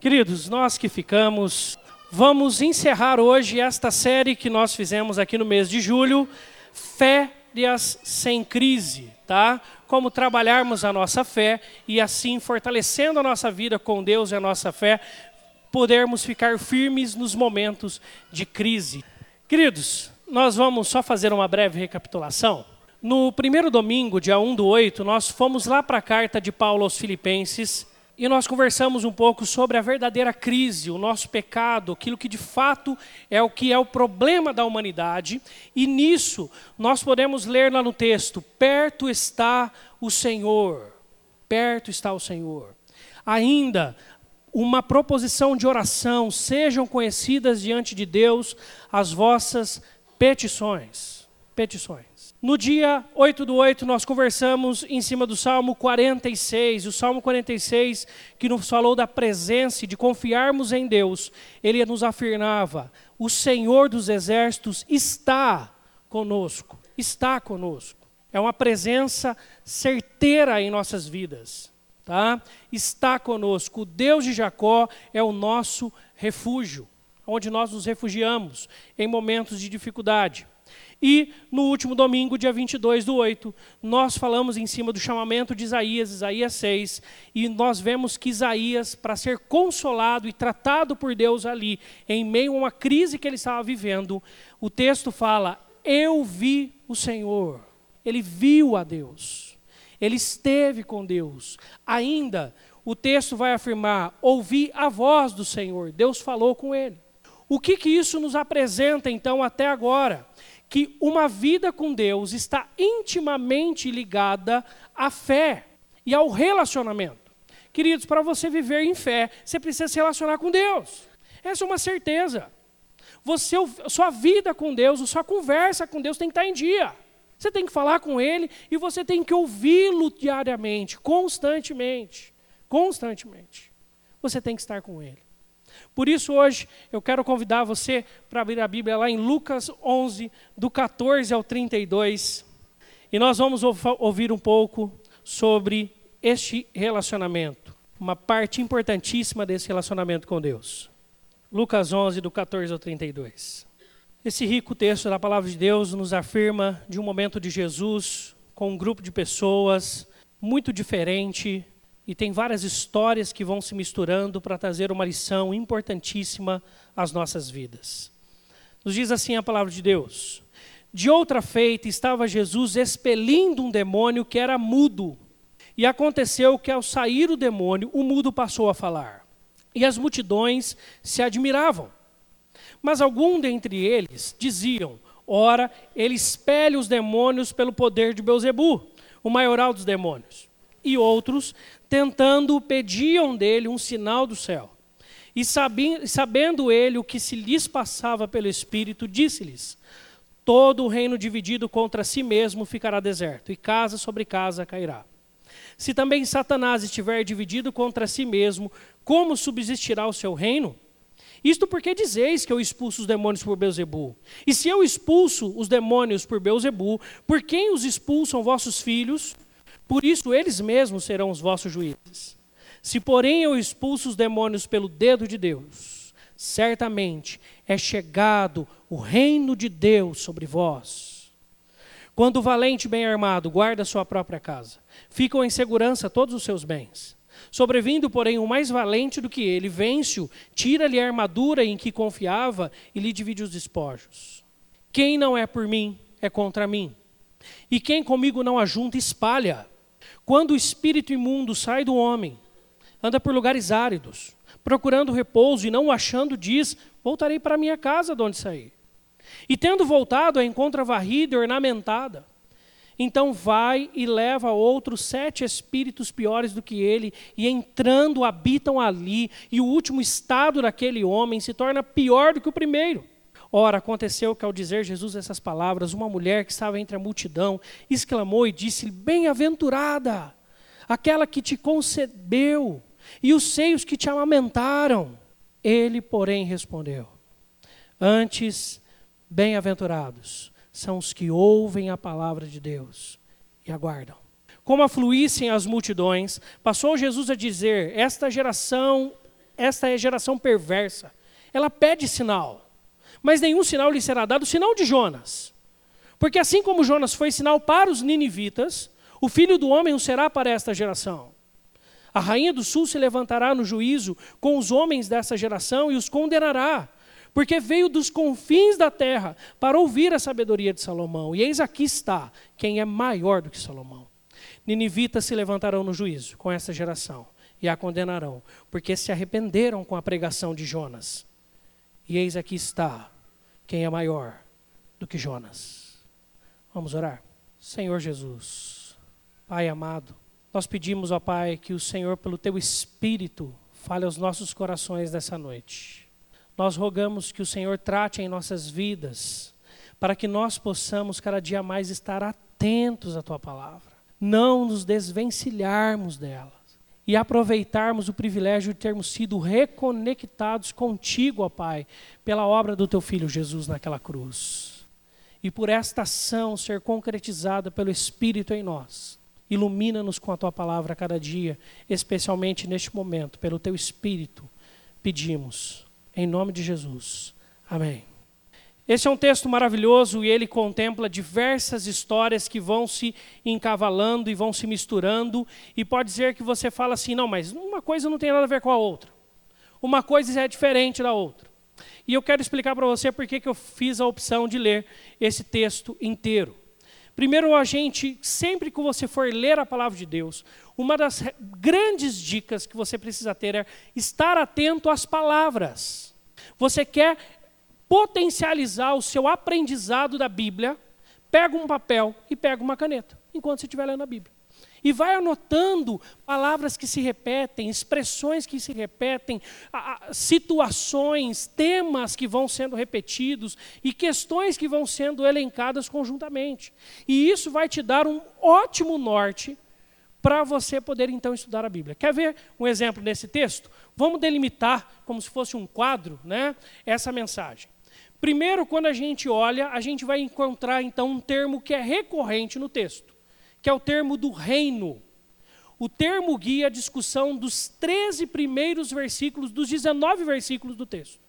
Queridos, nós que ficamos, vamos encerrar hoje esta série que nós fizemos aqui no mês de julho, Férias sem crise, tá? Como trabalharmos a nossa fé e assim fortalecendo a nossa vida com Deus e a nossa fé, podermos ficar firmes nos momentos de crise. Queridos, nós vamos só fazer uma breve recapitulação. No primeiro domingo, dia 1 do 8, nós fomos lá para a carta de Paulo aos Filipenses e nós conversamos um pouco sobre a verdadeira crise, o nosso pecado, aquilo que de fato é o que é o problema da humanidade. E nisso nós podemos ler lá no texto: perto está o Senhor, perto está o Senhor. Ainda uma proposição de oração, sejam conhecidas diante de Deus as vossas petições. Petições. No dia 8 do 8, nós conversamos em cima do Salmo 46. O Salmo 46, que nos falou da presença e de confiarmos em Deus, ele nos afirmava: o Senhor dos exércitos está conosco. Está conosco. É uma presença certeira em nossas vidas. Tá? Está conosco. O Deus de Jacó é o nosso refúgio, onde nós nos refugiamos em momentos de dificuldade. E no último domingo, dia 22 do 8, nós falamos em cima do chamamento de Isaías, Isaías 6, e nós vemos que Isaías, para ser consolado e tratado por Deus ali, em meio a uma crise que ele estava vivendo, o texto fala: Eu vi o Senhor. Ele viu a Deus. Ele esteve com Deus. Ainda, o texto vai afirmar: Ouvi a voz do Senhor. Deus falou com ele. O que, que isso nos apresenta, então, até agora? Que uma vida com Deus está intimamente ligada à fé e ao relacionamento. Queridos, para você viver em fé, você precisa se relacionar com Deus. Essa é uma certeza. Você, sua vida com Deus, sua conversa com Deus tem que estar em dia. Você tem que falar com Ele e você tem que ouvi-lo diariamente, constantemente. Constantemente. Você tem que estar com Ele. Por isso, hoje, eu quero convidar você para abrir a Bíblia lá em Lucas 11, do 14 ao 32. E nós vamos ouvir um pouco sobre este relacionamento, uma parte importantíssima desse relacionamento com Deus. Lucas 11, do 14 ao 32. Esse rico texto da palavra de Deus nos afirma de um momento de Jesus com um grupo de pessoas muito diferente, e tem várias histórias que vão se misturando para trazer uma lição importantíssima às nossas vidas. Nos diz assim a palavra de Deus: De outra feita estava Jesus expelindo um demônio que era mudo. E aconteceu que ao sair o demônio, o mudo passou a falar. E as multidões se admiravam. Mas algum dentre eles diziam: Ora, ele espelha os demônios pelo poder de Beuzebu, o maioral dos demônios e outros, tentando, pediam dele um sinal do céu. E sabendo ele o que se lhes passava pelo Espírito, disse-lhes: Todo o reino dividido contra si mesmo ficará deserto, e casa sobre casa cairá. Se também Satanás estiver dividido contra si mesmo, como subsistirá o seu reino? Isto porque dizeis que eu expulso os demônios por Beuzebu. E se eu expulso os demônios por Beuzebu, por quem os expulsam vossos filhos? Por isso eles mesmos serão os vossos juízes. Se, porém, eu expulso os demônios pelo dedo de Deus, certamente é chegado o reino de Deus sobre vós. Quando o valente bem armado guarda sua própria casa, ficam em segurança todos os seus bens. Sobrevindo, porém, o mais valente do que ele, vence-o, tira-lhe a armadura em que confiava e lhe divide os despojos. Quem não é por mim, é contra mim. E quem comigo não ajunta, espalha. Quando o espírito imundo sai do homem, anda por lugares áridos, procurando repouso e não o achando, diz: Voltarei para minha casa de onde saí. E tendo voltado, a encontra varrida e ornamentada. Então vai e leva outros sete espíritos piores do que ele, e entrando habitam ali, e o último estado daquele homem se torna pior do que o primeiro. Ora, aconteceu que ao dizer Jesus essas palavras, uma mulher que estava entre a multidão exclamou e disse: Bem-aventurada, aquela que te concebeu e os seios que te amamentaram. Ele, porém, respondeu: Antes, bem-aventurados são os que ouvem a palavra de Deus e aguardam. Como afluíssem as multidões, passou Jesus a dizer: Esta geração esta é geração perversa. Ela pede sinal, mas nenhum sinal lhe será dado, o sinal de Jonas. Porque assim como Jonas foi sinal para os ninivitas, o filho do homem o será para esta geração. A rainha do sul se levantará no juízo com os homens dessa geração e os condenará, porque veio dos confins da terra para ouvir a sabedoria de Salomão. E eis aqui está quem é maior do que Salomão. Ninivitas se levantarão no juízo com essa geração e a condenarão, porque se arrependeram com a pregação de Jonas. E eis aqui está quem é maior do que Jonas. Vamos orar. Senhor Jesus, Pai amado, nós pedimos, ó Pai, que o Senhor, pelo teu Espírito, fale aos nossos corações nessa noite. Nós rogamos que o Senhor trate em nossas vidas, para que nós possamos cada dia mais estar atentos à tua palavra, não nos desvencilharmos dela e aproveitarmos o privilégio de termos sido reconectados contigo, ó Pai, pela obra do teu filho Jesus naquela cruz. E por esta ação ser concretizada pelo Espírito em nós Ilumina-nos com a tua palavra a cada dia, especialmente neste momento, pelo teu Espírito, pedimos, em nome de Jesus. Amém. Esse é um texto maravilhoso e ele contempla diversas histórias que vão se encavalando e vão se misturando, e pode ser que você fala assim: não, mas uma coisa não tem nada a ver com a outra. Uma coisa é diferente da outra. E eu quero explicar para você por que eu fiz a opção de ler esse texto inteiro. Primeiro, a gente, sempre que você for ler a palavra de Deus, uma das grandes dicas que você precisa ter é estar atento às palavras. Você quer potencializar o seu aprendizado da Bíblia, pega um papel e pega uma caneta, enquanto você estiver lendo a Bíblia. E vai anotando palavras que se repetem, expressões que se repetem, situações, temas que vão sendo repetidos e questões que vão sendo elencadas conjuntamente. E isso vai te dar um ótimo norte para você poder então estudar a Bíblia. Quer ver um exemplo nesse texto? Vamos delimitar, como se fosse um quadro, né, essa mensagem. Primeiro, quando a gente olha, a gente vai encontrar então um termo que é recorrente no texto que é o termo do reino. O termo guia a discussão dos 13 primeiros versículos, dos 19 versículos do texto.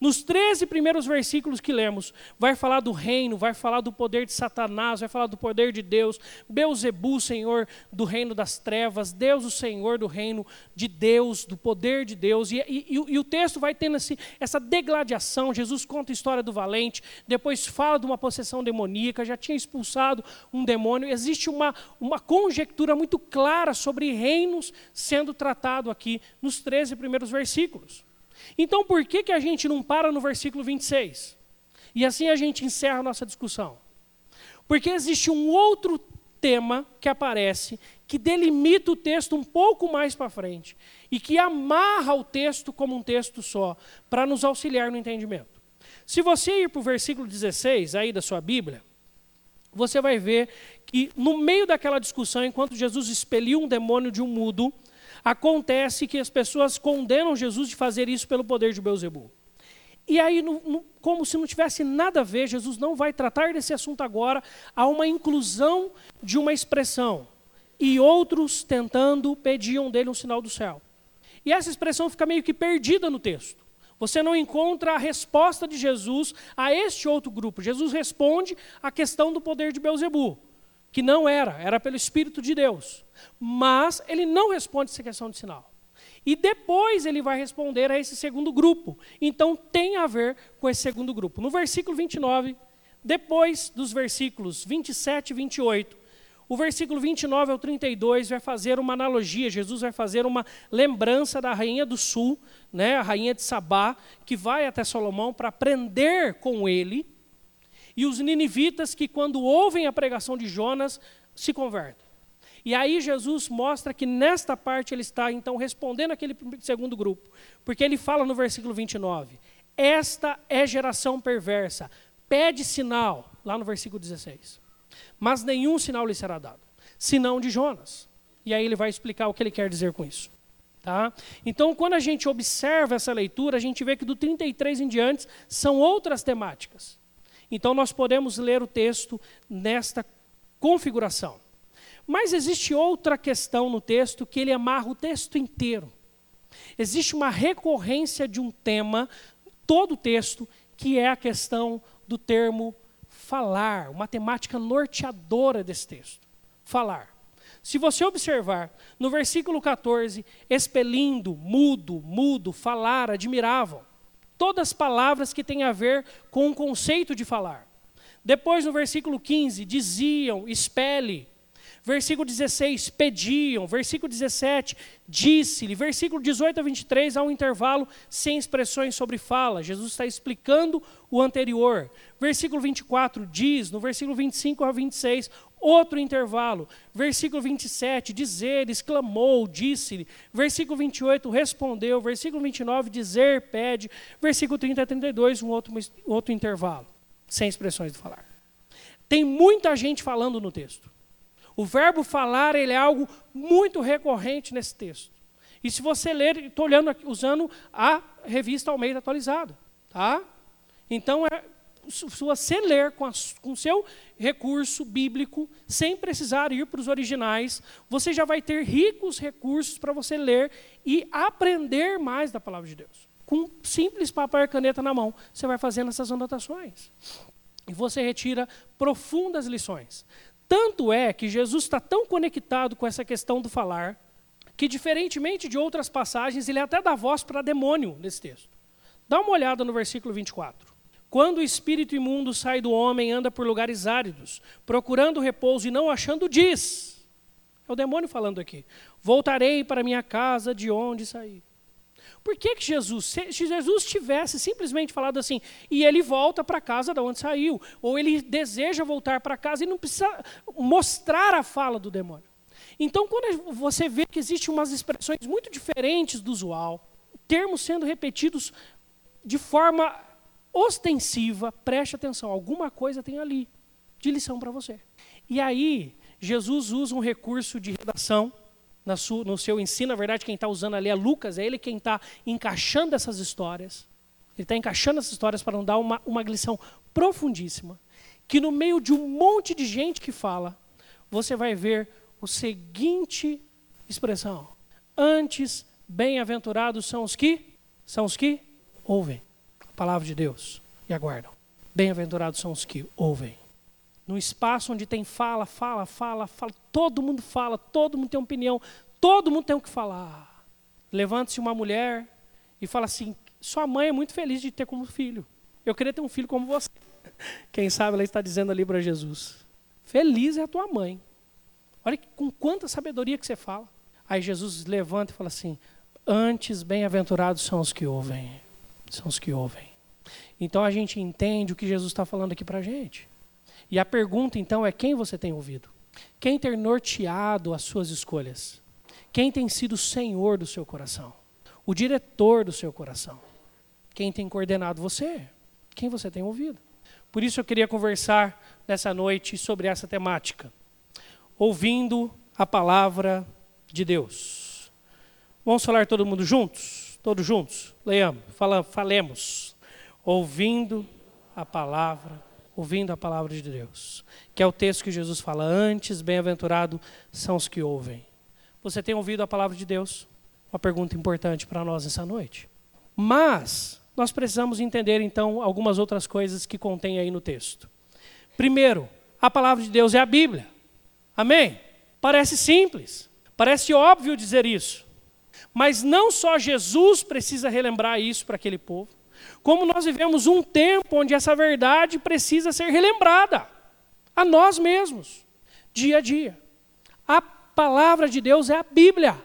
Nos 13 primeiros versículos que lemos, vai falar do reino, vai falar do poder de Satanás, vai falar do poder de Deus, Beuzebu, Senhor do reino das trevas, Deus, o Senhor do reino de Deus, do poder de Deus. E, e, e o texto vai tendo esse, essa degladiação. Jesus conta a história do valente, depois fala de uma possessão demoníaca, já tinha expulsado um demônio. Existe uma, uma conjectura muito clara sobre reinos sendo tratado aqui nos 13 primeiros versículos. Então por que, que a gente não para no versículo 26? E assim a gente encerra a nossa discussão. Porque existe um outro tema que aparece, que delimita o texto um pouco mais para frente, e que amarra o texto como um texto só, para nos auxiliar no entendimento. Se você ir para o versículo 16 aí da sua Bíblia, você vai ver que no meio daquela discussão, enquanto Jesus expeliu um demônio de um mudo, Acontece que as pessoas condenam Jesus de fazer isso pelo poder de Beuzebu. E aí, no, no, como se não tivesse nada a ver, Jesus não vai tratar desse assunto agora, há uma inclusão de uma expressão. E outros, tentando, pediam dele um sinal do céu. E essa expressão fica meio que perdida no texto. Você não encontra a resposta de Jesus a este outro grupo. Jesus responde à questão do poder de Beuzebu que não era, era pelo Espírito de Deus. Mas ele não responde essa questão de sinal. E depois ele vai responder a esse segundo grupo. Então tem a ver com esse segundo grupo. No versículo 29, depois dos versículos 27 e 28, o versículo 29 ao 32 vai fazer uma analogia, Jesus vai fazer uma lembrança da rainha do sul, né, a rainha de Sabá, que vai até Salomão para aprender com ele e os ninivitas que, quando ouvem a pregação de Jonas, se convertem. E aí Jesus mostra que nesta parte ele está então respondendo aquele segundo grupo, porque ele fala no versículo 29: Esta é geração perversa, pede sinal, lá no versículo 16. Mas nenhum sinal lhe será dado, senão de Jonas. E aí ele vai explicar o que ele quer dizer com isso. Tá? Então, quando a gente observa essa leitura, a gente vê que do 33 em diante são outras temáticas. Então nós podemos ler o texto nesta configuração. Mas existe outra questão no texto que ele amarra o texto inteiro. Existe uma recorrência de um tema, todo o texto, que é a questão do termo falar, uma temática norteadora desse texto. Falar. Se você observar, no versículo 14, expelindo, mudo, mudo, falar, admiravam. Todas palavras que têm a ver com o conceito de falar. Depois, no versículo 15, diziam, expele, Versículo 16, pediam. Versículo 17, disse-lhe. Versículo 18 a 23, há um intervalo sem expressões sobre fala. Jesus está explicando o anterior. Versículo 24, diz. No versículo 25 a 26, outro intervalo. Versículo 27, dizer, exclamou, disse-lhe. Versículo 28, respondeu. Versículo 29, dizer, pede. Versículo 30 a 32, um outro, outro intervalo, sem expressões de falar. Tem muita gente falando no texto. O verbo falar ele é algo muito recorrente nesse texto. E se você ler, estou olhando usando a revista Almeida atualizada, tá? Então é se você ler com, o seu recurso bíblico, sem precisar ir para os originais, você já vai ter ricos recursos para você ler e aprender mais da palavra de Deus. Com um simples papel e caneta na mão, você vai fazendo essas anotações. E você retira profundas lições. Tanto é que Jesus está tão conectado com essa questão do falar, que diferentemente de outras passagens, ele até dá voz para demônio nesse texto. Dá uma olhada no versículo 24. Quando o espírito imundo sai do homem, anda por lugares áridos, procurando repouso e não achando, diz. É o demônio falando aqui. Voltarei para minha casa de onde saí. Por que, que Jesus, se Jesus tivesse simplesmente falado assim, e ele volta para casa de onde saiu, ou ele deseja voltar para casa e não precisa mostrar a fala do demônio. Então, quando você vê que existem umas expressões muito diferentes do usual, termos sendo repetidos de forma ostensiva, preste atenção, alguma coisa tem ali de lição para você. E aí, Jesus usa um recurso de redação sua, no seu ensino. Na verdade, quem está usando ali é Lucas, é ele quem está encaixando essas histórias. Ele está encaixando essas histórias para não dar uma, uma lição profundíssima. Que no meio de um monte de gente que fala, você vai ver o seguinte expressão: Antes, bem-aventurados são os que são os que ouvem palavra de Deus e aguardam. Bem-aventurados são os que ouvem num espaço onde tem fala, fala, fala, fala, todo mundo fala, todo mundo tem opinião, todo mundo tem o que falar. Levanta-se uma mulher e fala assim: sua mãe é muito feliz de ter como filho. Eu queria ter um filho como você. Quem sabe ela está dizendo ali para Jesus: Feliz é a tua mãe. Olha com quanta sabedoria que você fala. Aí Jesus levanta e fala assim: Antes bem-aventurados são os que ouvem. São os que ouvem. Então a gente entende o que Jesus está falando aqui para a gente. E a pergunta então é: quem você tem ouvido? Quem tem norteado as suas escolhas? Quem tem sido o senhor do seu coração? O diretor do seu coração? Quem tem coordenado você? Quem você tem ouvido? Por isso eu queria conversar nessa noite sobre essa temática. Ouvindo a palavra de Deus. Vamos falar todo mundo juntos? Todos juntos? Leiamos, fala, falemos. Ouvindo a palavra ouvindo a palavra de Deus, que é o texto que Jesus fala: Antes, bem-aventurado são os que ouvem. Você tem ouvido a palavra de Deus? Uma pergunta importante para nós essa noite. Mas nós precisamos entender então algumas outras coisas que contém aí no texto. Primeiro, a palavra de Deus é a Bíblia. Amém? Parece simples, parece óbvio dizer isso. Mas não só Jesus precisa relembrar isso para aquele povo, como nós vivemos um tempo onde essa verdade precisa ser relembrada a nós mesmos, dia a dia. A palavra de Deus é a Bíblia.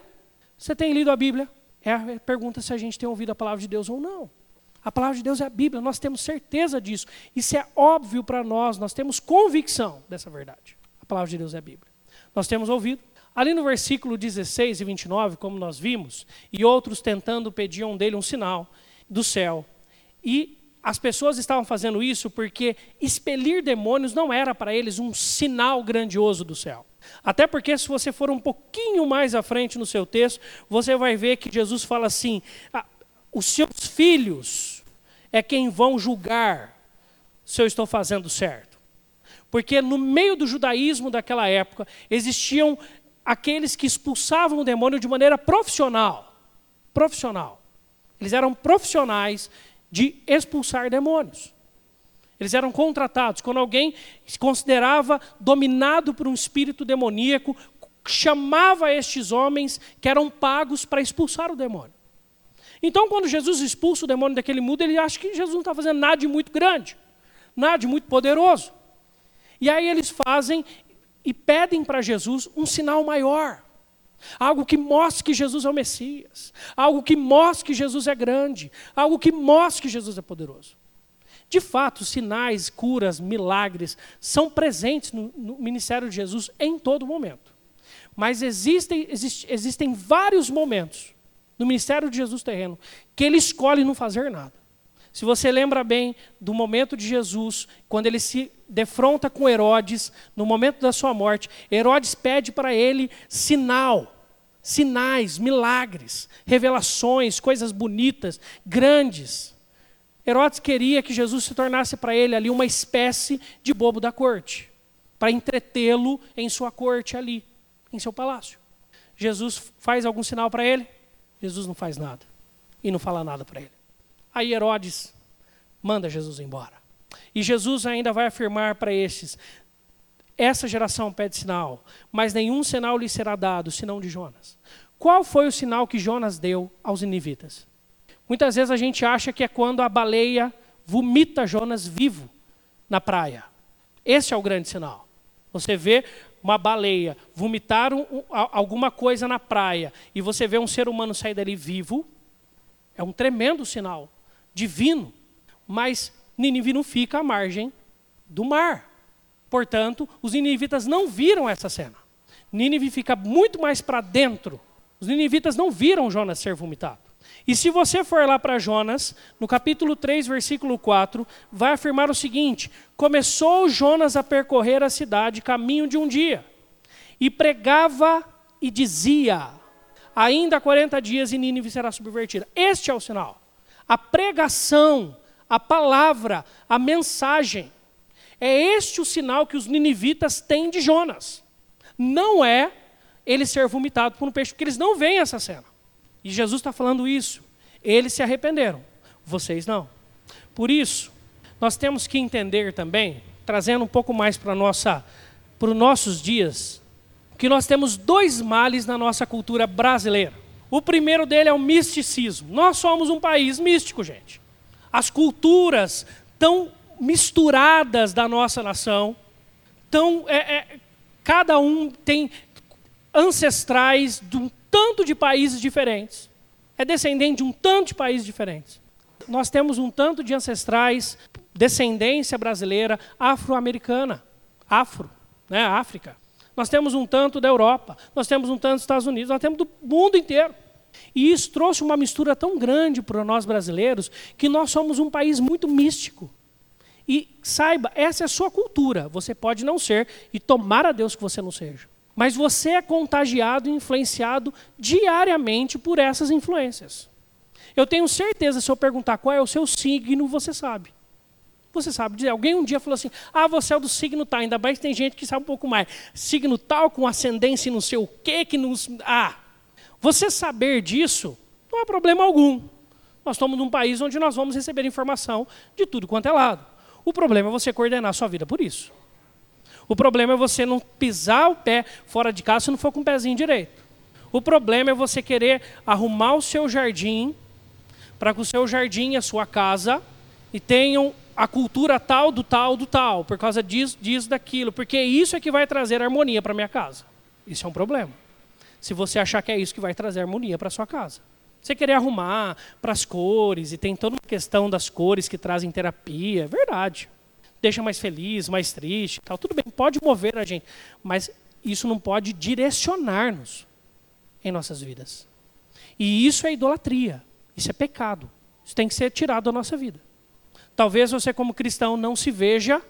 Você tem lido a Bíblia? É a pergunta se a gente tem ouvido a palavra de Deus ou não. A palavra de Deus é a Bíblia, nós temos certeza disso. Isso é óbvio para nós, nós temos convicção dessa verdade. A palavra de Deus é a Bíblia. Nós temos ouvido. Ali no versículo 16 e 29, como nós vimos, e outros tentando pediam dele um sinal do céu. E as pessoas estavam fazendo isso porque expelir demônios não era para eles um sinal grandioso do céu. Até porque, se você for um pouquinho mais à frente no seu texto, você vai ver que Jesus fala assim: ah, os seus filhos é quem vão julgar se eu estou fazendo certo. Porque no meio do judaísmo daquela época, existiam aqueles que expulsavam o demônio de maneira profissional. profissional. Eles eram profissionais de expulsar demônios. Eles eram contratados. Quando alguém se considerava dominado por um espírito demoníaco, chamava estes homens que eram pagos para expulsar o demônio. Então, quando Jesus expulsa o demônio daquele mundo, ele acha que Jesus não está fazendo nada de muito grande, nada de muito poderoso. E aí eles fazem e pedem para Jesus um sinal maior. Algo que mostre que Jesus é o Messias. Algo que mostre que Jesus é grande. Algo que mostre que Jesus é poderoso. De fato, sinais, curas, milagres são presentes no, no ministério de Jesus em todo momento. Mas existem, existe, existem vários momentos no ministério de Jesus terreno que ele escolhe não fazer nada. Se você lembra bem do momento de Jesus, quando ele se defronta com Herodes, no momento da sua morte, Herodes pede para ele sinal, sinais, milagres, revelações, coisas bonitas, grandes. Herodes queria que Jesus se tornasse para ele ali uma espécie de bobo da corte, para entretê-lo em sua corte ali, em seu palácio. Jesus faz algum sinal para ele? Jesus não faz nada e não fala nada para ele. Aí Herodes manda Jesus embora. E Jesus ainda vai afirmar para estes: essa geração pede sinal, mas nenhum sinal lhe será dado, senão de Jonas. Qual foi o sinal que Jonas deu aos inivitas? Muitas vezes a gente acha que é quando a baleia vomita Jonas vivo na praia. Esse é o grande sinal. Você vê uma baleia vomitar um, alguma coisa na praia e você vê um ser humano sair dali vivo, é um tremendo sinal divino. Mas Nínive não fica à margem do mar. Portanto, os ninivitas não viram essa cena. Nínive fica muito mais para dentro. Os ninivitas não viram Jonas ser vomitado. E se você for lá para Jonas, no capítulo 3, versículo 4, vai afirmar o seguinte: Começou Jonas a percorrer a cidade caminho de um dia, e pregava e dizia: Ainda 40 dias e Nínive será subvertida. Este é o sinal. A pregação, a palavra, a mensagem. É este o sinal que os ninivitas têm de Jonas. Não é ele ser vomitado por um peixe, porque eles não veem essa cena. E Jesus está falando isso. Eles se arrependeram, vocês não. Por isso, nós temos que entender também, trazendo um pouco mais para os nossos dias, que nós temos dois males na nossa cultura brasileira. O primeiro dele é o misticismo. Nós somos um país místico, gente. As culturas tão misturadas da nossa nação, tão, é, é, cada um tem ancestrais de um tanto de países diferentes. É descendente de um tanto de países diferentes. Nós temos um tanto de ancestrais, descendência brasileira, afro-americana, afro, né, África. Nós temos um tanto da Europa, nós temos um tanto dos Estados Unidos, nós temos do mundo inteiro. E isso trouxe uma mistura tão grande para nós brasileiros que nós somos um país muito místico. E saiba, essa é a sua cultura. Você pode não ser, e tomar a Deus que você não seja. Mas você é contagiado e influenciado diariamente por essas influências. Eu tenho certeza, se eu perguntar qual é o seu signo, você sabe. Você sabe dizer. Alguém um dia falou assim: ah, você é do signo tal. Ainda mais tem gente que sabe um pouco mais. Signo tal, com ascendência não sei o quê, que não. Ah. Você saber disso não há problema algum. Nós estamos num país onde nós vamos receber informação de tudo quanto é lado. O problema é você coordenar a sua vida por isso. O problema é você não pisar o pé fora de casa se não for com o pezinho direito. O problema é você querer arrumar o seu jardim para que o seu jardim e a sua casa e tenham a cultura tal do tal do tal, por causa disso, disso, daquilo, porque isso é que vai trazer harmonia para minha casa. Isso é um problema. Se você achar que é isso que vai trazer harmonia para sua casa. Você querer arrumar para as cores, e tem toda uma questão das cores que trazem terapia, é verdade deixa mais feliz, mais triste, tal. Tudo bem, pode mover a gente, mas isso não pode direcionar-nos em nossas vidas. E isso é idolatria, isso é pecado. Isso tem que ser tirado da nossa vida. Talvez você, como cristão, não se veja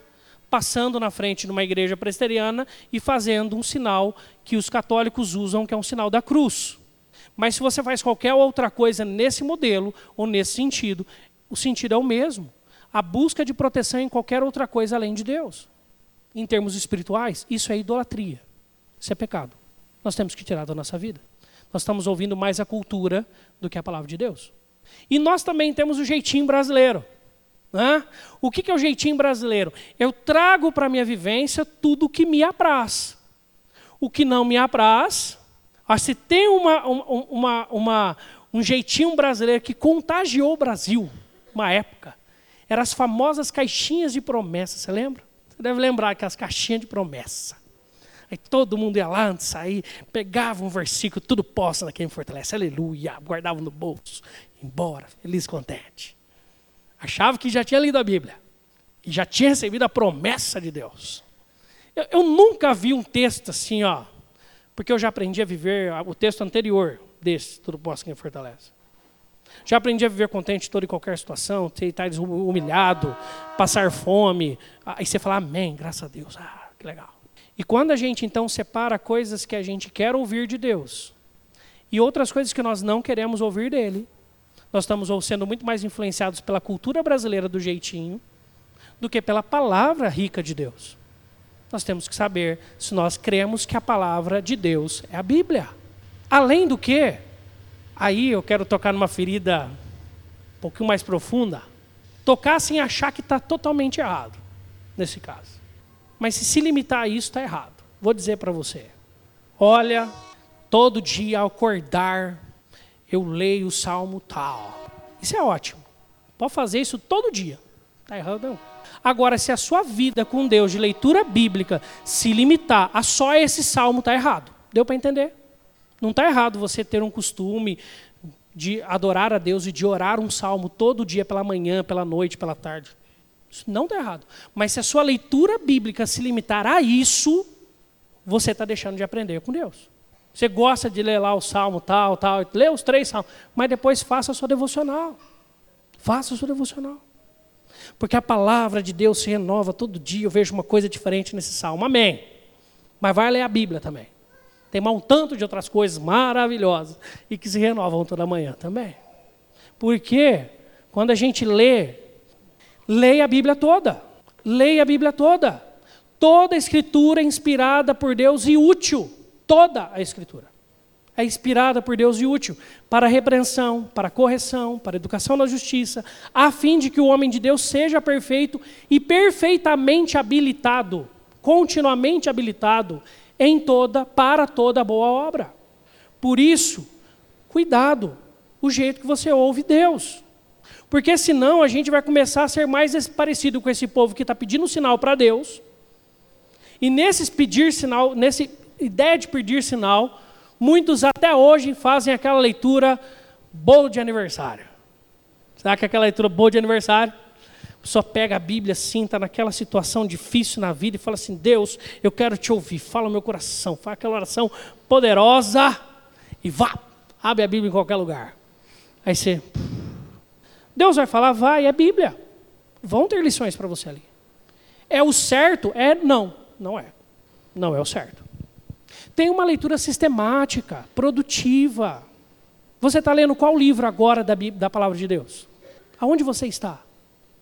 passando na frente de uma igreja presbiteriana e fazendo um sinal que os católicos usam, que é um sinal da cruz. Mas se você faz qualquer outra coisa nesse modelo ou nesse sentido, o sentido é o mesmo a busca de proteção em qualquer outra coisa além de Deus. Em termos espirituais, isso é idolatria. Isso é pecado. Nós temos que tirar da nossa vida. Nós estamos ouvindo mais a cultura do que a palavra de Deus. E nós também temos o jeitinho brasileiro. Né? O que, que é o jeitinho brasileiro? Eu trago para a minha vivência tudo o que me apraz. O que não me apraz, ah, se tem uma, uma, uma, um jeitinho brasileiro que contagiou o Brasil, uma época, eram as famosas caixinhas de promessa, você lembra? Você deve lembrar aquelas caixinhas de promessa. Aí todo mundo ia lá antes sair, pegava um versículo, tudo posta naquele fortalece, aleluia, guardava no bolso, embora, feliz, contente. Achava que já tinha lido a Bíblia e já tinha recebido a promessa de Deus. Eu, eu nunca vi um texto assim, ó, porque eu já aprendi a viver o texto anterior desse, tudo posso quem fortalece. Já aprendi a viver contente em toda e qualquer situação, estar humilhado, passar fome. Aí você fala, amém, graças a Deus. Ah, que legal. E quando a gente então separa coisas que a gente quer ouvir de Deus e outras coisas que nós não queremos ouvir dele, nós estamos sendo muito mais influenciados pela cultura brasileira do jeitinho do que pela palavra rica de Deus. Nós temos que saber se nós cremos que a palavra de Deus é a Bíblia. Além do que, aí eu quero tocar numa ferida um pouquinho mais profunda. Tocar sem achar que está totalmente errado, nesse caso. Mas se se limitar a isso, está errado. Vou dizer para você. Olha, todo dia ao acordar, eu leio o salmo tal. Isso é ótimo. Pode fazer isso todo dia. Está errado não. Agora, se a sua vida com Deus de leitura bíblica se limitar a só esse salmo, está errado. Deu para entender? Não está errado você ter um costume de adorar a Deus e de orar um salmo todo dia, pela manhã, pela noite, pela tarde. Isso não está errado. Mas se a sua leitura bíblica se limitar a isso, você está deixando de aprender com Deus. Você gosta de ler lá o salmo tal, tal, lê os três salmos, mas depois faça a sua devocional. Faça a sua devocional. Porque a palavra de Deus se renova todo dia, eu vejo uma coisa diferente nesse salmo. Amém. Mas vai ler a Bíblia também. Tem um tanto de outras coisas maravilhosas e que se renovam toda manhã também. Porque quando a gente lê, leia a Bíblia toda. Leia a Bíblia toda. Toda a escritura é inspirada por Deus e útil. Toda a escritura é inspirada por Deus e útil para repreensão, para correção, para educação na justiça, a fim de que o homem de Deus seja perfeito e perfeitamente habilitado, continuamente habilitado em toda, para toda boa obra. Por isso, cuidado o jeito que você ouve Deus. Porque senão a gente vai começar a ser mais parecido com esse povo que está pedindo sinal para Deus. E nesses pedir sinal, nessa ideia de pedir sinal, muitos até hoje fazem aquela leitura bolo de aniversário. Sabe que aquela leitura bolo de aniversário? pessoa pega a Bíblia assim, está naquela situação difícil na vida e fala assim: Deus, eu quero te ouvir, fala o meu coração, faz aquela oração poderosa e vá, abre a Bíblia em qualquer lugar. Aí você, Deus vai falar, vai, é Bíblia. Vão ter lições para você ali. É o certo? É não, não é. Não é o certo. Tem uma leitura sistemática, produtiva. Você está lendo qual livro agora da, da palavra de Deus? Aonde você está?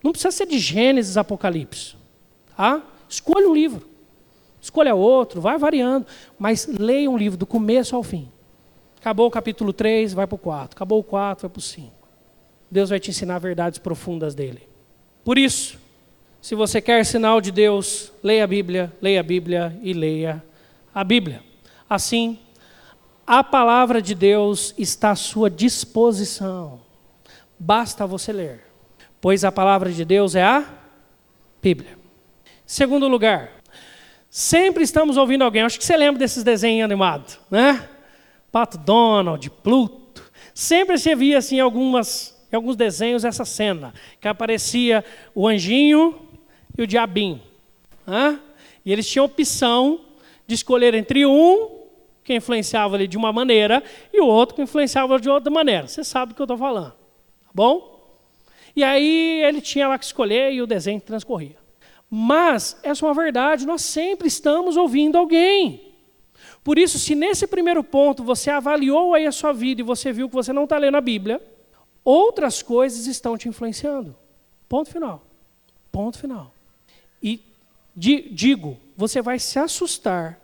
Não precisa ser de Gênesis, Apocalipse. Tá? Escolha um livro. Escolha outro, vai variando. Mas leia um livro do começo ao fim. Acabou o capítulo 3, vai para o 4. Acabou o 4, vai para o 5. Deus vai te ensinar verdades profundas dele. Por isso, se você quer sinal de Deus, leia a Bíblia, leia a Bíblia e leia a Bíblia. Assim, a palavra de Deus está à sua disposição. Basta você ler pois a palavra de Deus é a Bíblia. Segundo lugar, sempre estamos ouvindo alguém, acho que você lembra desses desenhos animados, né? Pato Donald, Pluto. Sempre se via assim algumas, em alguns desenhos essa cena, que aparecia o anjinho e o diabinho. Né? E eles tinham opção de escolher entre um que influenciava ele de uma maneira e o outro que influenciava de outra maneira. Você sabe do que eu estou falando, tá bom? E aí ele tinha lá que escolher e o desenho transcorria. Mas essa é uma verdade, nós sempre estamos ouvindo alguém. Por isso, se nesse primeiro ponto você avaliou aí a sua vida e você viu que você não está lendo a Bíblia, outras coisas estão te influenciando. Ponto final. Ponto final. E digo, você vai se assustar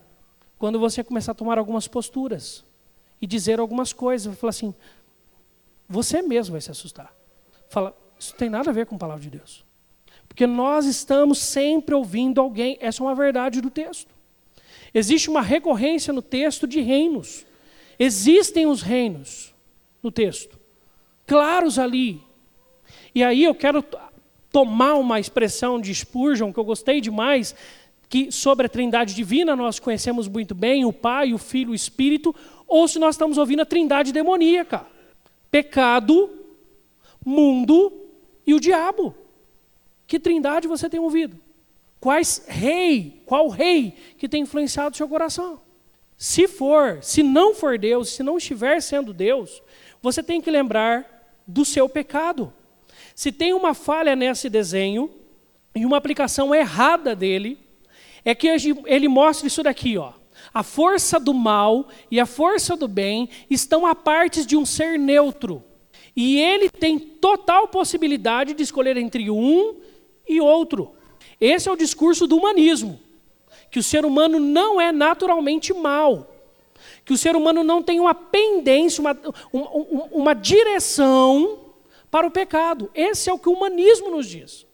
quando você começar a tomar algumas posturas e dizer algumas coisas. Vai falar assim: você mesmo vai se assustar. Fala, isso tem nada a ver com a palavra de Deus. Porque nós estamos sempre ouvindo alguém, essa é uma verdade do texto. Existe uma recorrência no texto de reinos. Existem os reinos no texto, claros ali. E aí eu quero tomar uma expressão de Spurgeon que eu gostei demais, que sobre a Trindade divina nós conhecemos muito bem, o Pai, o Filho, o Espírito, ou se nós estamos ouvindo a Trindade demoníaca. Pecado, mundo e o diabo. Que Trindade você tem ouvido? Quais rei, qual rei que tem influenciado o seu coração? Se for, se não for Deus, se não estiver sendo Deus, você tem que lembrar do seu pecado. Se tem uma falha nesse desenho e uma aplicação errada dele, é que ele mostra isso daqui, ó. A força do mal e a força do bem estão a partes de um ser neutro. E ele tem total possibilidade de escolher entre um e outro. Esse é o discurso do humanismo. Que o ser humano não é naturalmente mal. Que o ser humano não tem uma pendência, uma, uma, uma direção para o pecado. Esse é o que o humanismo nos diz.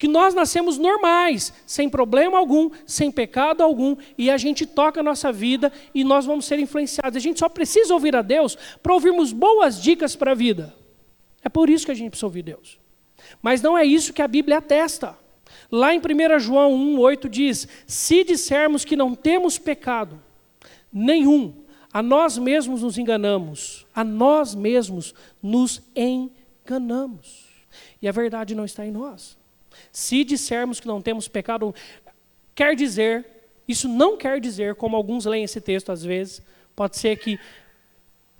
Que nós nascemos normais, sem problema algum, sem pecado algum, e a gente toca a nossa vida e nós vamos ser influenciados. A gente só precisa ouvir a Deus para ouvirmos boas dicas para a vida. É por isso que a gente precisa ouvir Deus. Mas não é isso que a Bíblia atesta. Lá em 1 João 1,8 diz: Se dissermos que não temos pecado nenhum, a nós mesmos nos enganamos, a nós mesmos nos enganamos. E a verdade não está em nós. Se dissermos que não temos pecado, quer dizer, isso não quer dizer, como alguns leem esse texto às vezes, pode ser que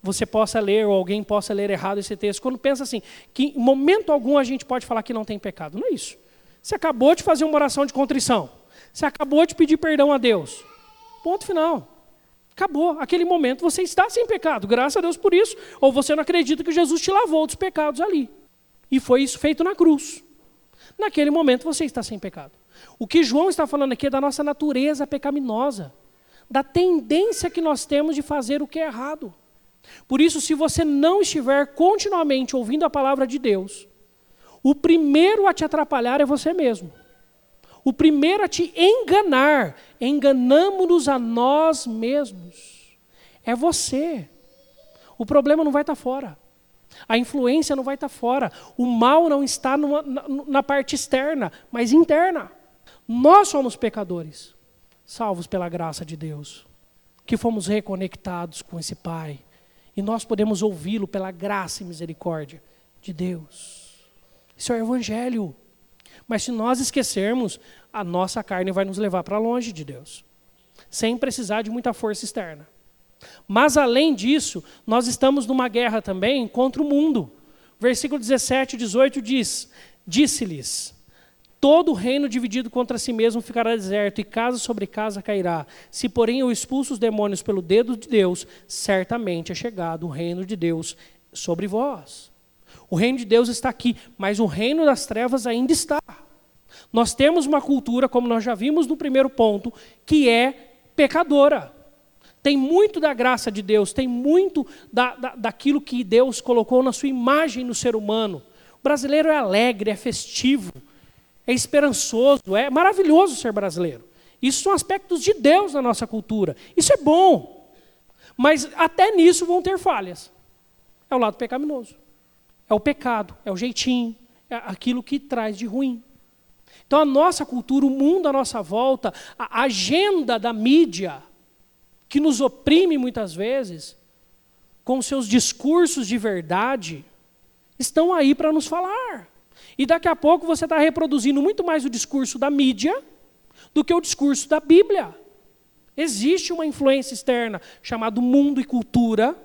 você possa ler ou alguém possa ler errado esse texto, quando pensa assim, que em momento algum a gente pode falar que não tem pecado. Não é isso. Você acabou de fazer uma oração de contrição. Você acabou de pedir perdão a Deus. Ponto final. Acabou. Aquele momento você está sem pecado. Graças a Deus por isso. Ou você não acredita que Jesus te lavou dos pecados ali. E foi isso feito na cruz. Naquele momento você está sem pecado. O que João está falando aqui é da nossa natureza pecaminosa. Da tendência que nós temos de fazer o que é errado. Por isso, se você não estiver continuamente ouvindo a palavra de Deus, o primeiro a te atrapalhar é você mesmo. O primeiro a te enganar, enganamos-nos a nós mesmos. É você. O problema não vai estar fora. A influência não vai estar fora. O mal não está numa, na, na parte externa, mas interna. Nós somos pecadores, salvos pela graça de Deus, que fomos reconectados com esse Pai. E nós podemos ouvi-lo pela graça e misericórdia de Deus. Isso é o Evangelho. Mas se nós esquecermos, a nossa carne vai nos levar para longe de Deus, sem precisar de muita força externa. Mas além disso, nós estamos numa guerra também contra o mundo. Versículo 17 e 18 diz: Disse-lhes: Todo reino dividido contra si mesmo ficará deserto, e casa sobre casa cairá. Se, porém, eu expulso os demônios pelo dedo de Deus, certamente é chegado o reino de Deus sobre vós. O reino de Deus está aqui, mas o reino das trevas ainda está. Nós temos uma cultura, como nós já vimos no primeiro ponto, que é pecadora. Tem muito da graça de Deus, tem muito da, da, daquilo que Deus colocou na sua imagem no ser humano. O brasileiro é alegre, é festivo, é esperançoso, é maravilhoso ser brasileiro. Isso são aspectos de Deus na nossa cultura. Isso é bom. Mas até nisso vão ter falhas. É o lado pecaminoso. É o pecado, é o jeitinho, é aquilo que traz de ruim. Então a nossa cultura, o mundo à nossa volta, a agenda da mídia, que nos oprime muitas vezes, com seus discursos de verdade, estão aí para nos falar. E daqui a pouco você está reproduzindo muito mais o discurso da mídia do que o discurso da Bíblia. Existe uma influência externa chamada mundo e cultura,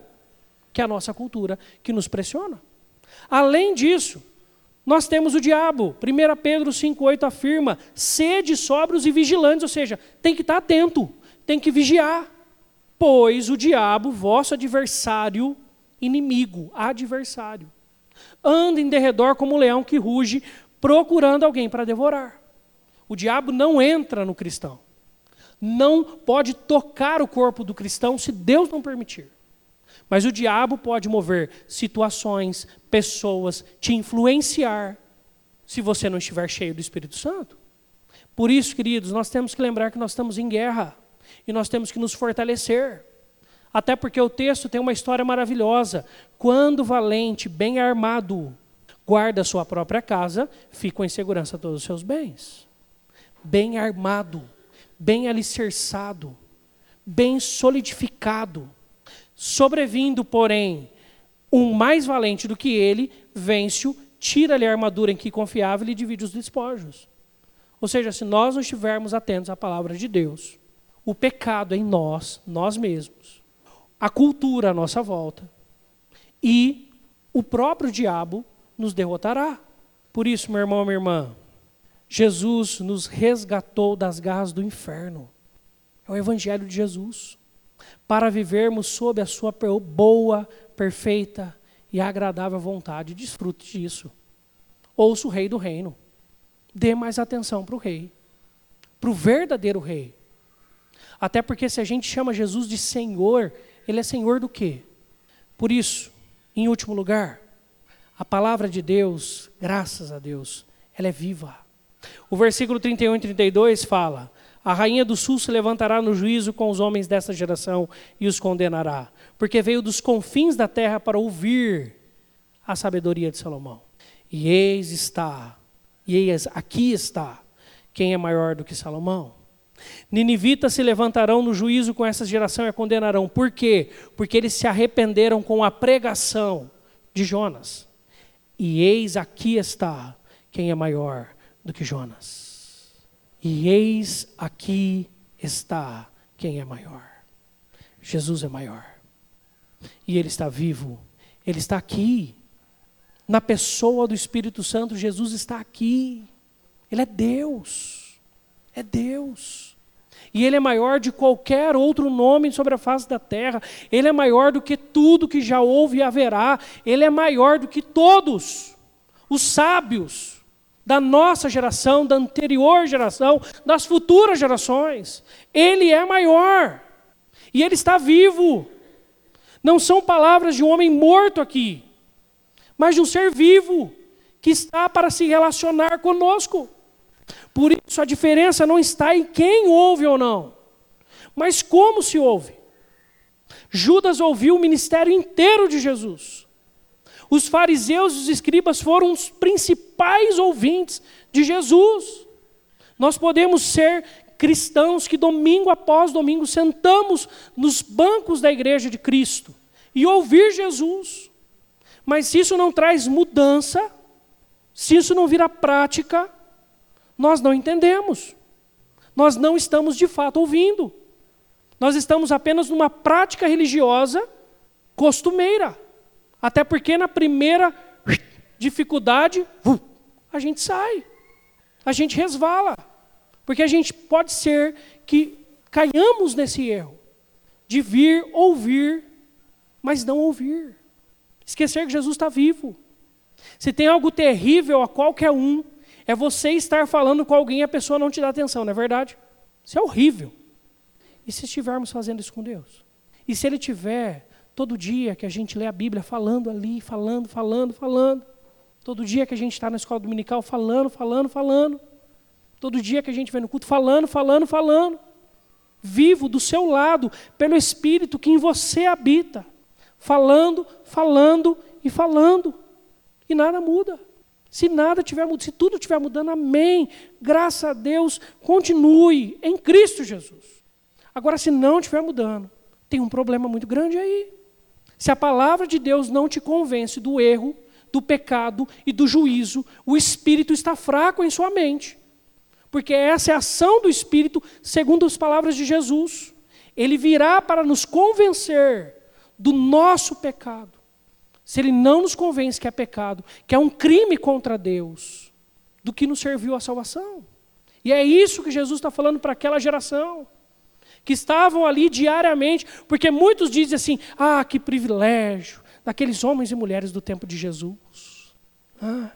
que é a nossa cultura, que nos pressiona. Além disso, nós temos o diabo. 1 Pedro 5,8 afirma: sede sóbrios e vigilantes, ou seja, tem que estar atento, tem que vigiar. Pois o diabo, vosso adversário, inimigo, adversário, anda em derredor como um leão que ruge, procurando alguém para devorar. O diabo não entra no cristão. Não pode tocar o corpo do cristão se Deus não permitir. Mas o diabo pode mover situações, pessoas, te influenciar, se você não estiver cheio do Espírito Santo. Por isso, queridos, nós temos que lembrar que nós estamos em guerra e nós temos que nos fortalecer. Até porque o texto tem uma história maravilhosa. Quando valente, bem armado, guarda sua própria casa, ficam em segurança todos os seus bens. Bem armado, bem alicerçado, bem solidificado. Sobrevindo, porém, um mais valente do que ele, vence-o, tira-lhe a armadura em que confiava e lhe divide os despojos. Ou seja, se nós não estivermos atentos à palavra de Deus, o pecado em nós, nós mesmos, a cultura à nossa volta e o próprio diabo nos derrotará. Por isso, meu irmão, minha irmã, Jesus nos resgatou das garras do inferno. É o Evangelho de Jesus. Para vivermos sob a sua boa, perfeita e agradável vontade. Desfrute disso. Ouça o Rei do Reino. Dê mais atenção para o Rei. Para o verdadeiro Rei. Até porque se a gente chama Jesus de Senhor, Ele é Senhor do quê? Por isso, em último lugar, a palavra de Deus, graças a Deus, ela é viva. O versículo 31 e 32 fala: A rainha do sul se levantará no juízo com os homens desta geração e os condenará, porque veio dos confins da terra para ouvir a sabedoria de Salomão. E eis está, e eis aqui está, quem é maior do que Salomão. Ninivitas se levantarão no juízo com essa geração e a condenarão. Por quê? Porque eles se arrependeram com a pregação de Jonas. E eis aqui está quem é maior do que Jonas. E eis aqui está quem é maior. Jesus é maior. E ele está vivo. Ele está aqui. Na pessoa do Espírito Santo, Jesus está aqui. Ele é Deus. É Deus. E Ele é maior de qualquer outro nome sobre a face da terra. Ele é maior do que tudo que já houve e haverá. Ele é maior do que todos os sábios da nossa geração, da anterior geração, das futuras gerações. Ele é maior. E Ele está vivo. Não são palavras de um homem morto aqui, mas de um ser vivo que está para se relacionar conosco. Por isso a diferença não está em quem ouve ou não, mas como se ouve. Judas ouviu o ministério inteiro de Jesus. Os fariseus e os escribas foram os principais ouvintes de Jesus. Nós podemos ser cristãos que domingo após domingo sentamos nos bancos da igreja de Cristo e ouvir Jesus. Mas se isso não traz mudança, se isso não vira prática, nós não entendemos. Nós não estamos de fato ouvindo. Nós estamos apenas numa prática religiosa costumeira. Até porque na primeira dificuldade, a gente sai. A gente resvala. Porque a gente pode ser que caiamos nesse erro de vir ouvir, mas não ouvir. Esquecer que Jesus está vivo. Se tem algo terrível a qualquer um, é você estar falando com alguém e a pessoa não te dá atenção, não é verdade? Isso é horrível. E se estivermos fazendo isso com Deus? E se Ele tiver todo dia que a gente lê a Bíblia falando ali, falando, falando, falando, todo dia que a gente está na escola dominical falando, falando, falando, todo dia que a gente vem no culto falando, falando, falando, vivo do seu lado, pelo Espírito que em você habita, falando, falando e falando, e nada muda. Se nada tiver mudando, se tudo estiver mudando, amém. Graças a Deus, continue em Cristo Jesus. Agora, se não estiver mudando, tem um problema muito grande aí. Se a palavra de Deus não te convence do erro, do pecado e do juízo, o espírito está fraco em sua mente. Porque essa é a ação do espírito, segundo as palavras de Jesus. Ele virá para nos convencer do nosso pecado se ele não nos convence que é pecado, que é um crime contra Deus, do que nos serviu a salvação. E é isso que Jesus está falando para aquela geração, que estavam ali diariamente, porque muitos dizem assim: ah, que privilégio daqueles homens e mulheres do tempo de Jesus. Ah,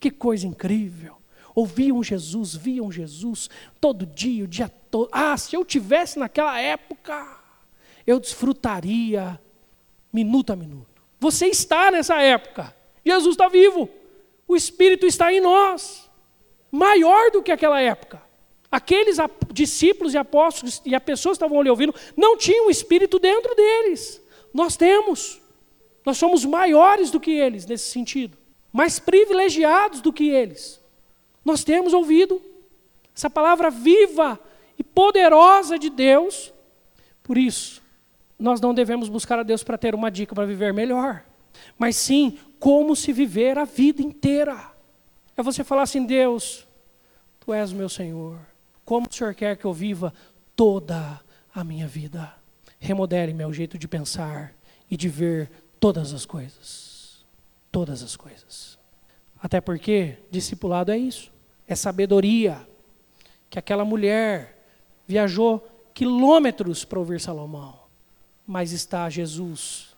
que coisa incrível. Ouviam Jesus, viam Jesus todo dia, o dia todo. Ah, se eu tivesse naquela época, eu desfrutaria minuto a minuto. Você está nessa época. Jesus está vivo. O Espírito está em nós. Maior do que aquela época. Aqueles discípulos e apóstolos e as pessoas que estavam ali ouvindo não tinham o Espírito dentro deles. Nós temos. Nós somos maiores do que eles nesse sentido. Mais privilegiados do que eles. Nós temos ouvido essa palavra viva e poderosa de Deus. Por isso, nós não devemos buscar a Deus para ter uma dica para viver melhor, mas sim como se viver a vida inteira. É você falar assim: Deus, Tu és o meu Senhor. Como o Senhor quer que eu viva toda a minha vida? Remodele meu jeito de pensar e de ver todas as coisas. Todas as coisas. Até porque discipulado é isso é sabedoria. Que aquela mulher viajou quilômetros para ouvir Salomão, mas está Jesus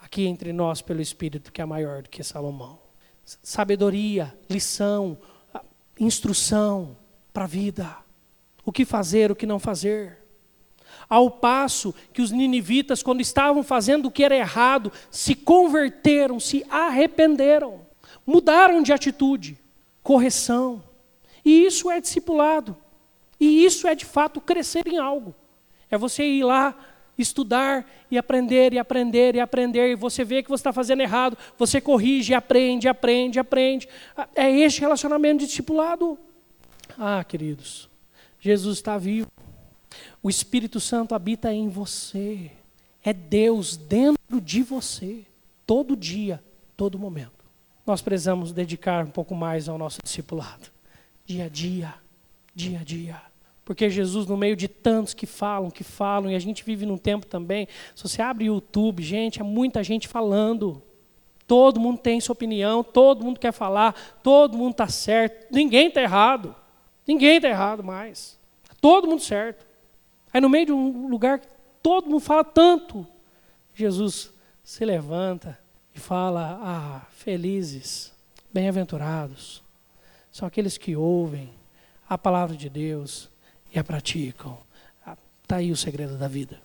aqui entre nós pelo Espírito que é maior do que Salomão. Sabedoria, lição, instrução para a vida. O que fazer, o que não fazer. Ao passo que os ninivitas, quando estavam fazendo o que era errado, se converteram, se arrependeram, mudaram de atitude, correção. E isso é discipulado. E isso é de fato crescer em algo. É você ir lá, estudar e aprender e aprender e aprender, e você vê que você está fazendo errado, você corrige, aprende, aprende, aprende. É este relacionamento de discipulado. Ah, queridos, Jesus está vivo. O Espírito Santo habita em você. É Deus dentro de você, todo dia, todo momento. Nós precisamos dedicar um pouco mais ao nosso discipulado dia a dia, dia a dia. Porque Jesus, no meio de tantos que falam, que falam, e a gente vive num tempo também, se você abre o YouTube, gente, é muita gente falando. Todo mundo tem sua opinião, todo mundo quer falar, todo mundo está certo, ninguém está errado. Ninguém está errado mais. Todo mundo certo. Aí no meio de um lugar que todo mundo fala tanto, Jesus se levanta e fala: Ah, felizes, bem-aventurados são aqueles que ouvem a palavra de Deus e a praticam. Está aí o segredo da vida.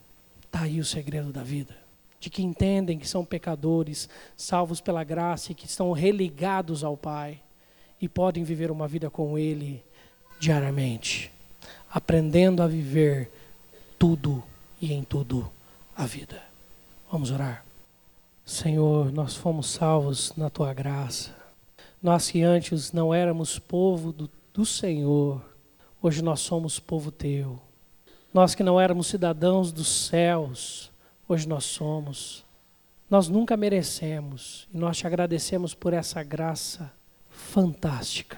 Está aí o segredo da vida. De que entendem que são pecadores, salvos pela graça e que estão religados ao Pai e podem viver uma vida com Ele diariamente, aprendendo a viver tudo e em tudo a vida. Vamos orar. Senhor, nós fomos salvos na tua graça. Nós que antes não éramos povo do, do Senhor, hoje nós somos povo teu. Nós que não éramos cidadãos dos céus, hoje nós somos. Nós nunca merecemos e nós te agradecemos por essa graça fantástica.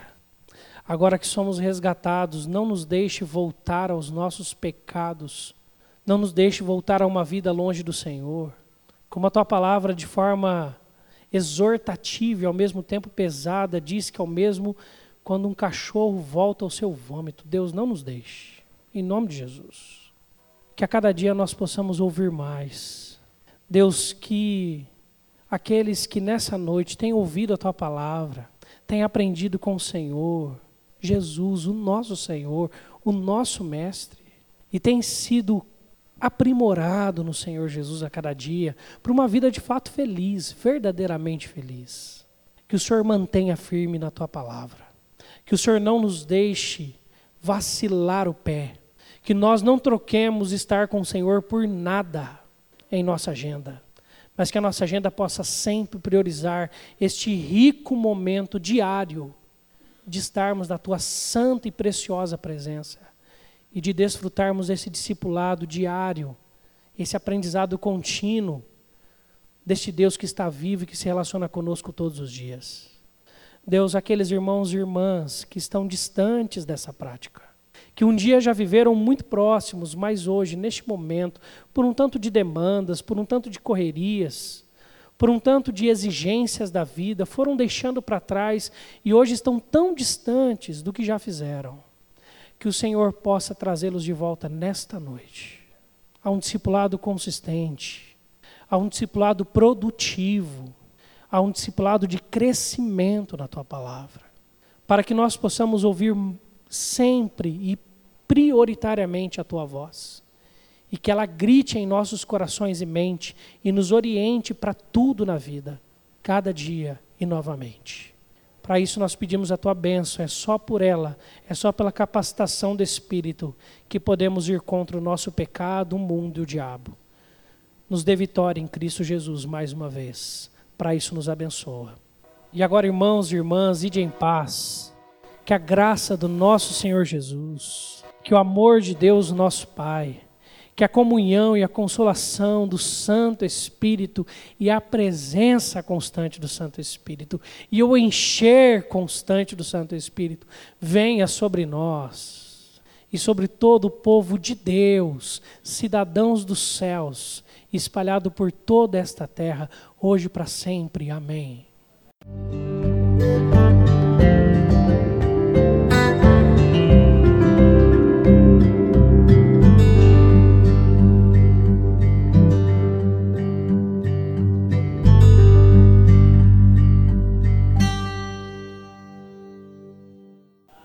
Agora que somos resgatados, não nos deixe voltar aos nossos pecados, não nos deixe voltar a uma vida longe do Senhor. Como a tua palavra, de forma exortativa e ao mesmo tempo pesada, diz que ao mesmo quando um cachorro volta ao seu vômito, Deus não nos deixe. Em nome de Jesus. Que a cada dia nós possamos ouvir mais. Deus, que aqueles que nessa noite têm ouvido a tua palavra, têm aprendido com o Senhor, Jesus, o nosso Senhor, o nosso Mestre, e têm sido aprimorado no Senhor Jesus a cada dia, para uma vida de fato feliz, verdadeiramente feliz. Que o Senhor mantenha firme na tua palavra. Que o Senhor não nos deixe vacilar o pé. Que nós não troquemos estar com o Senhor por nada em nossa agenda. Mas que a nossa agenda possa sempre priorizar este rico momento diário de estarmos na tua santa e preciosa presença e de desfrutarmos esse discipulado diário, esse aprendizado contínuo deste Deus que está vivo e que se relaciona conosco todos os dias. Deus, aqueles irmãos e irmãs que estão distantes dessa prática, que um dia já viveram muito próximos, mas hoje, neste momento, por um tanto de demandas, por um tanto de correrias, por um tanto de exigências da vida, foram deixando para trás e hoje estão tão distantes do que já fizeram que o Senhor possa trazê-los de volta nesta noite a um discipulado consistente, a um discipulado produtivo, a um discipulado de crescimento na tua palavra, para que nós possamos ouvir sempre e prioritariamente a tua voz e que ela grite em nossos corações e mente e nos oriente para tudo na vida, cada dia e novamente. Para isso nós pedimos a tua bênção, é só por ela, é só pela capacitação do Espírito que podemos ir contra o nosso pecado, o mundo e o diabo. Nos dê vitória em Cristo Jesus mais uma vez. Para isso nos abençoa. E agora, irmãos e irmãs, ide em paz. Que a graça do nosso Senhor Jesus, que o amor de Deus, nosso Pai, que a comunhão e a consolação do Santo Espírito e a presença constante do Santo Espírito e o encher constante do Santo Espírito venha sobre nós e sobre todo o povo de Deus, cidadãos dos céus, espalhado por toda esta terra, hoje para sempre. Amém.